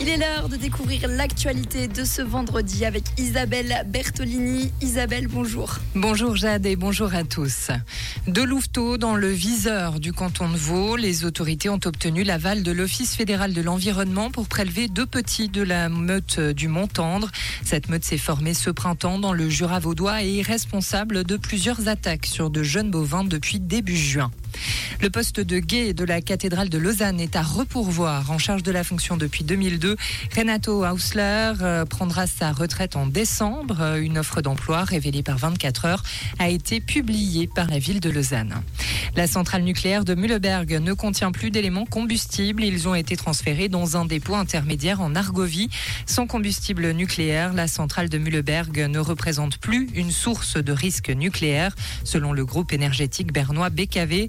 Il est l'heure de découvrir l'actualité de ce vendredi avec Isabelle Bertolini. Isabelle, bonjour. Bonjour Jade et bonjour à tous. De Louveteau, dans le viseur du canton de Vaud, les autorités ont obtenu l'aval de l'Office fédéral de l'environnement pour prélever deux petits de la meute du Mont-Tendre. Cette meute s'est formée ce printemps dans le Jura vaudois et est responsable de plusieurs attaques sur de jeunes bovins depuis début juin. Le poste de guet de la cathédrale de Lausanne est à repourvoir. En charge de la fonction depuis 2002, Renato Hausler euh, prendra sa retraite en décembre. Euh, une offre d'emploi révélée par 24 heures a été publiée par la ville de Lausanne. La centrale nucléaire de Mühleberg ne contient plus d'éléments combustibles. Ils ont été transférés dans un dépôt intermédiaire en Argovie. Sans combustible nucléaire, la centrale de Mühleberg ne représente plus une source de risque nucléaire, selon le groupe énergétique bernois BKV.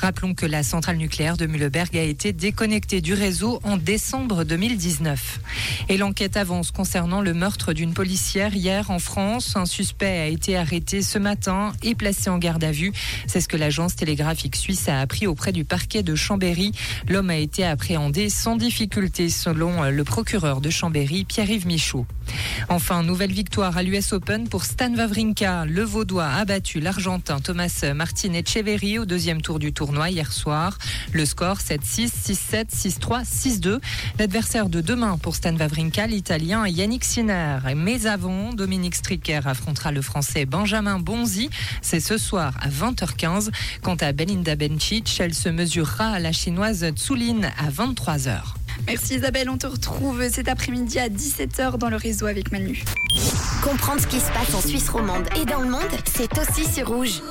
Rappelons que la centrale nucléaire de Mühleberg a été déconnectée du réseau en décembre 2019. Et l'enquête avance concernant le meurtre d'une policière hier en France. Un suspect a été arrêté ce matin et placé en garde à vue. C'est ce que l'agence télégraphique suisse a appris auprès du parquet de Chambéry. L'homme a été appréhendé sans difficulté selon le procureur de Chambéry, Pierre-Yves Michaud. Enfin, nouvelle victoire à l'US Open pour Stan Wawrinka. Le Vaudois a battu l'Argentin Thomas Martin Echeverry au deuxième tour du tournoi hier soir. Le score 7-6, 6-7, 6-3, 6-2. L'adversaire de demain pour Stan Wawrinka, l'Italien Yannick Sinner. Mais avant, Dominique Stricker affrontera le Français Benjamin Bonzi. C'est ce soir à 20h15. Quant à Belinda Bencic, elle se mesurera à la chinoise Tsulin à 23h. Merci Isabelle, on te retrouve cet après-midi à 17h dans le réseau avec Manu. Comprendre ce qui se passe en Suisse romande et dans le monde, c'est aussi sur Rouge.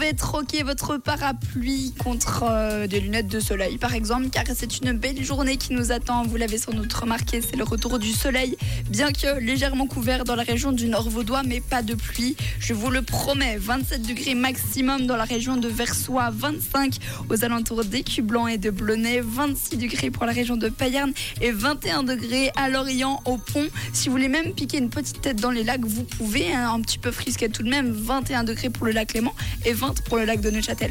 Pouvez troquer votre parapluie contre euh, des lunettes de soleil, par exemple, car c'est une belle journée qui nous attend. Vous l'avez sans doute remarqué, c'est le retour du soleil, bien que légèrement couvert dans la région du Nord vaudois, mais pas de pluie. Je vous le promets, 27 degrés maximum dans la région de Versoix, 25 aux alentours d'Écublanc et de Blonay, 26 degrés pour la région de Payerne et 21 degrés à Lorient, au Pont. Si vous voulez même piquer une petite tête dans les lacs, vous pouvez, hein, un petit peu frisquet tout de même, 21 degrés pour le lac Léman et 20 pour le lac de Neuchâtel.